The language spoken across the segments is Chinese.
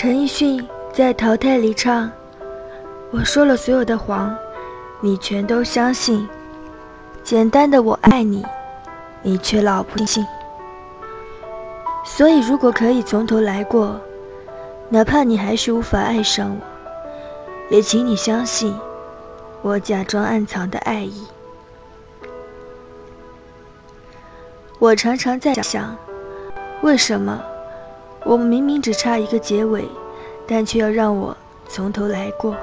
陈奕迅在《淘汰》里唱：“我说了所有的谎，你全都相信；简单的我爱你，你却老不信。所以，如果可以从头来过，哪怕你还是无法爱上我，也请你相信我假装暗藏的爱意。”我常常在想，为什么？我们明明只差一个结尾，但却要让我从头来过。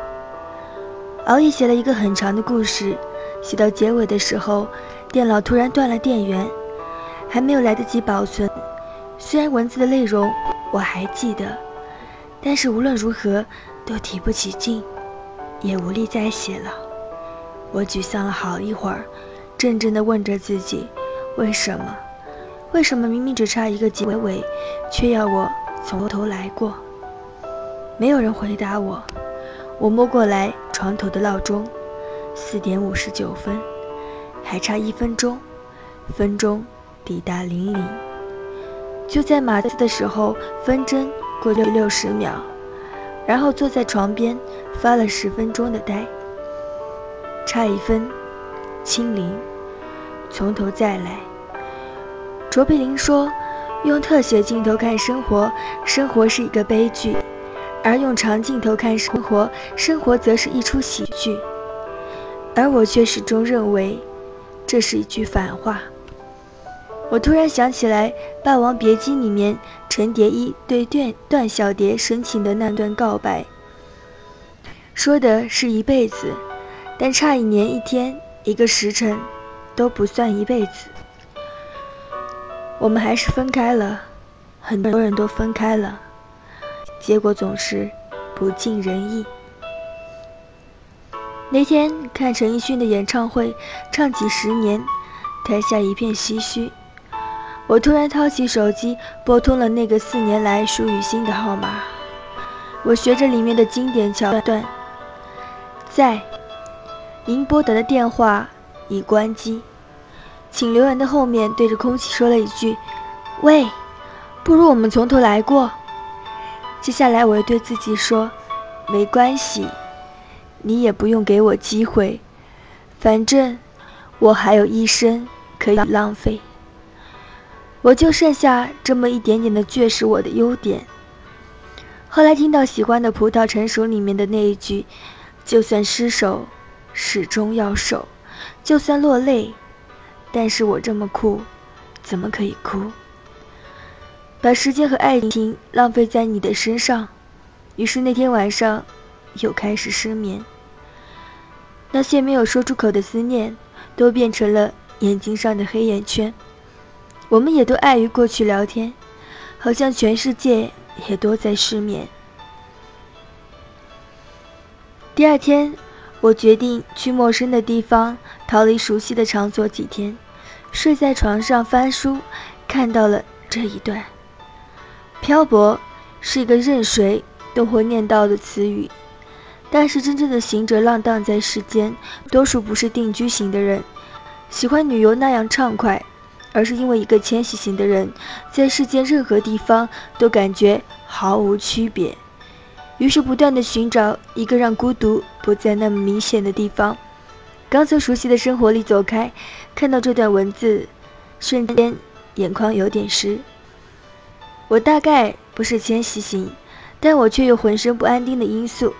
熬夜写了一个很长的故事，写到结尾的时候，电脑突然断了电源，还没有来得及保存。虽然文字的内容我还记得，但是无论如何都提不起劲，也无力再写了。我沮丧了好一会儿，怔怔地问着自己：为什么？为什么明明只差一个结尾，却要我从头来过？没有人回答我。我摸过来床头的闹钟，四点五十九分，还差一分钟，分钟抵达零零。就在码字的时候，分针过六六十秒，然后坐在床边发了十分钟的呆。差一分，清零，从头再来。卓别林说：“用特写镜头看生活，生活是一个悲剧；而用长镜头看生活，生活则是一出喜剧。”而我却始终认为，这是一句反话。我突然想起来，《霸王别姬》里面陈蝶衣对段段小蝶深情的那段告白，说的是一辈子，但差一年、一天、一个时辰，都不算一辈子。我们还是分开了，很多人都分开了，结果总是不尽人意。那天看陈奕迅的演唱会，唱几十年，台下一片唏嘘。我突然掏起手机，拨通了那个四年来舒雨欣的号码。我学着里面的经典桥段，在，您拨打的电话已关机。请留言的后面对着空气说了一句：“喂，不如我们从头来过。”接下来我又对自己说：“没关系，你也不用给我机会，反正我还有一生可以浪费。”我就剩下这么一点点的倔是我的优点。后来听到喜欢的《葡萄成熟》里面的那一句：“就算失手，始终要守；就算落泪。”但是我这么酷，怎么可以哭？把时间和爱情浪费在你的身上，于是那天晚上又开始失眠。那些没有说出口的思念，都变成了眼睛上的黑眼圈。我们也都碍于过去聊天，好像全世界也都在失眠。第二天，我决定去陌生的地方，逃离熟悉的场所几天。睡在床上翻书，看到了这一段。漂泊是一个任谁都会念到的词语，但是真正的行者浪荡在世间，多数不是定居型的人，喜欢旅游那样畅快，而是因为一个迁徙型的人，在世间任何地方都感觉毫无区别，于是不断的寻找一个让孤独不再那么明显的地方。刚从熟悉的生活里走开，看到这段文字，瞬间眼眶有点湿。我大概不是迁徙型，但我却有浑身不安定的因素。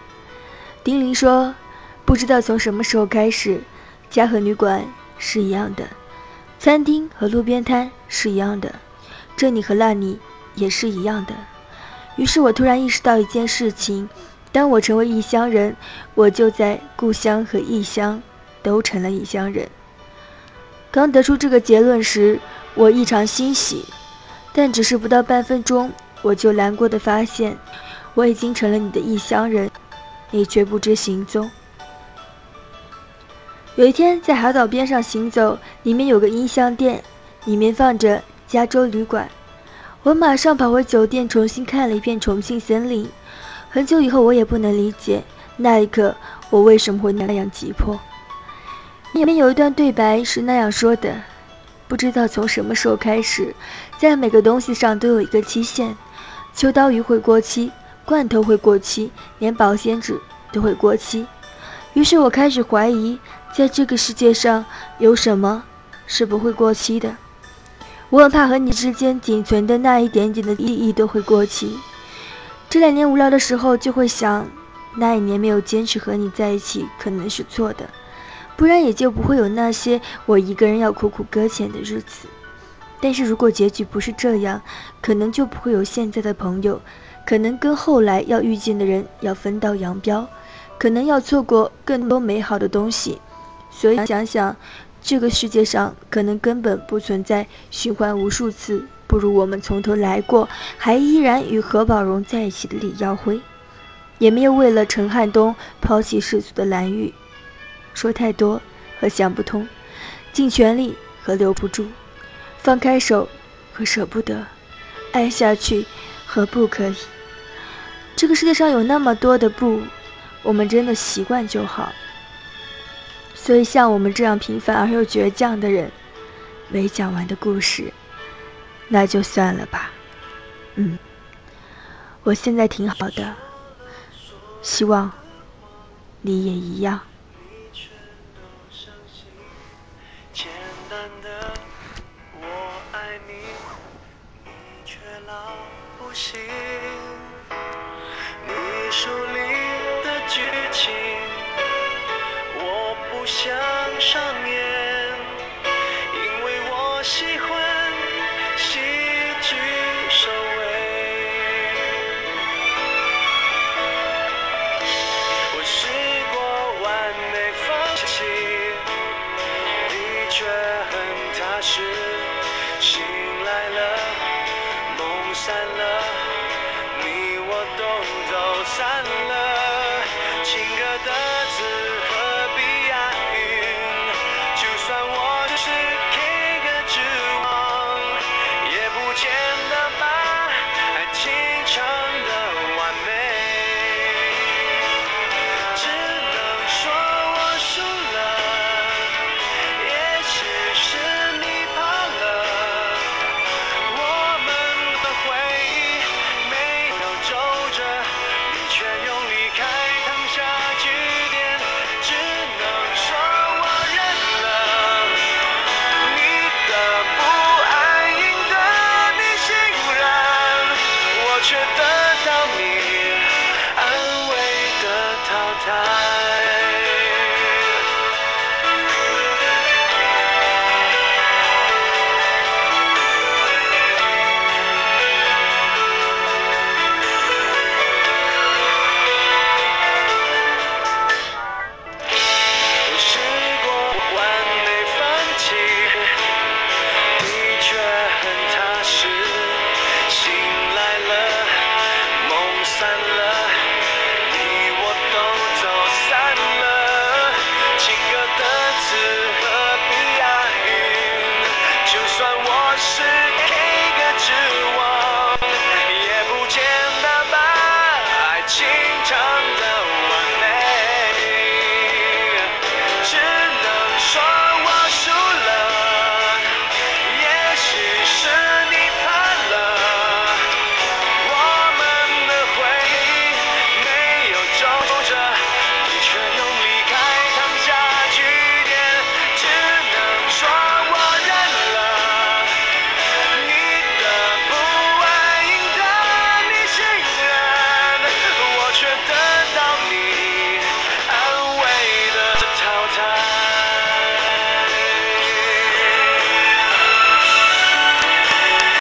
丁玲说：“不知道从什么时候开始，家和旅馆是一样的，餐厅和路边摊是一样的，这里和那里也是一样的。”于是我突然意识到一件事情：当我成为异乡人，我就在故乡和异乡。都成了异乡人。刚得出这个结论时，我异常欣喜，但只是不到半分钟，我就难过的发现，我已经成了你的异乡人，你却不知行踪。有一天在海岛边上行走，里面有个音像店，里面放着《加州旅馆》，我马上跑回酒店，重新看了一遍《重庆森林》。很久以后，我也不能理解那一刻我为什么会那样急迫。里面有一段对白是那样说的：“不知道从什么时候开始，在每个东西上都有一个期限。秋刀鱼会过期，罐头会过期，连保鲜纸都会过期。于是我开始怀疑，在这个世界上有什么是不会过期的。我很怕和你之间仅存的那一点点的意义都会过期。这两年无聊的时候，就会想，那一年没有坚持和你在一起，可能是错的，不然也就不会有那些我一个人要苦苦搁浅的日子。但是如果结局不是这样，可能就不会有现在的朋友，可能跟后来要遇见的人要分道扬镳，可能要错过更多美好的东西。所以想想，这个世界上可能根本不存在循环无数次，不如我们从头来过，还依然与何宝荣在一起的李耀辉，也没有为了陈汉东抛弃世俗的蓝玉。说太多和想不通，尽全力和留不住。放开手和舍不得，爱下去和不可以。这个世界上有那么多的不，我们真的习惯就好。所以像我们这样平凡而又倔强的人，没讲完的故事，那就算了吧。嗯，我现在挺好的，希望你也一样。不行你书里的剧情我不想上演因为我喜欢喜剧收尾。我试过完美放弃的确很踏实。字。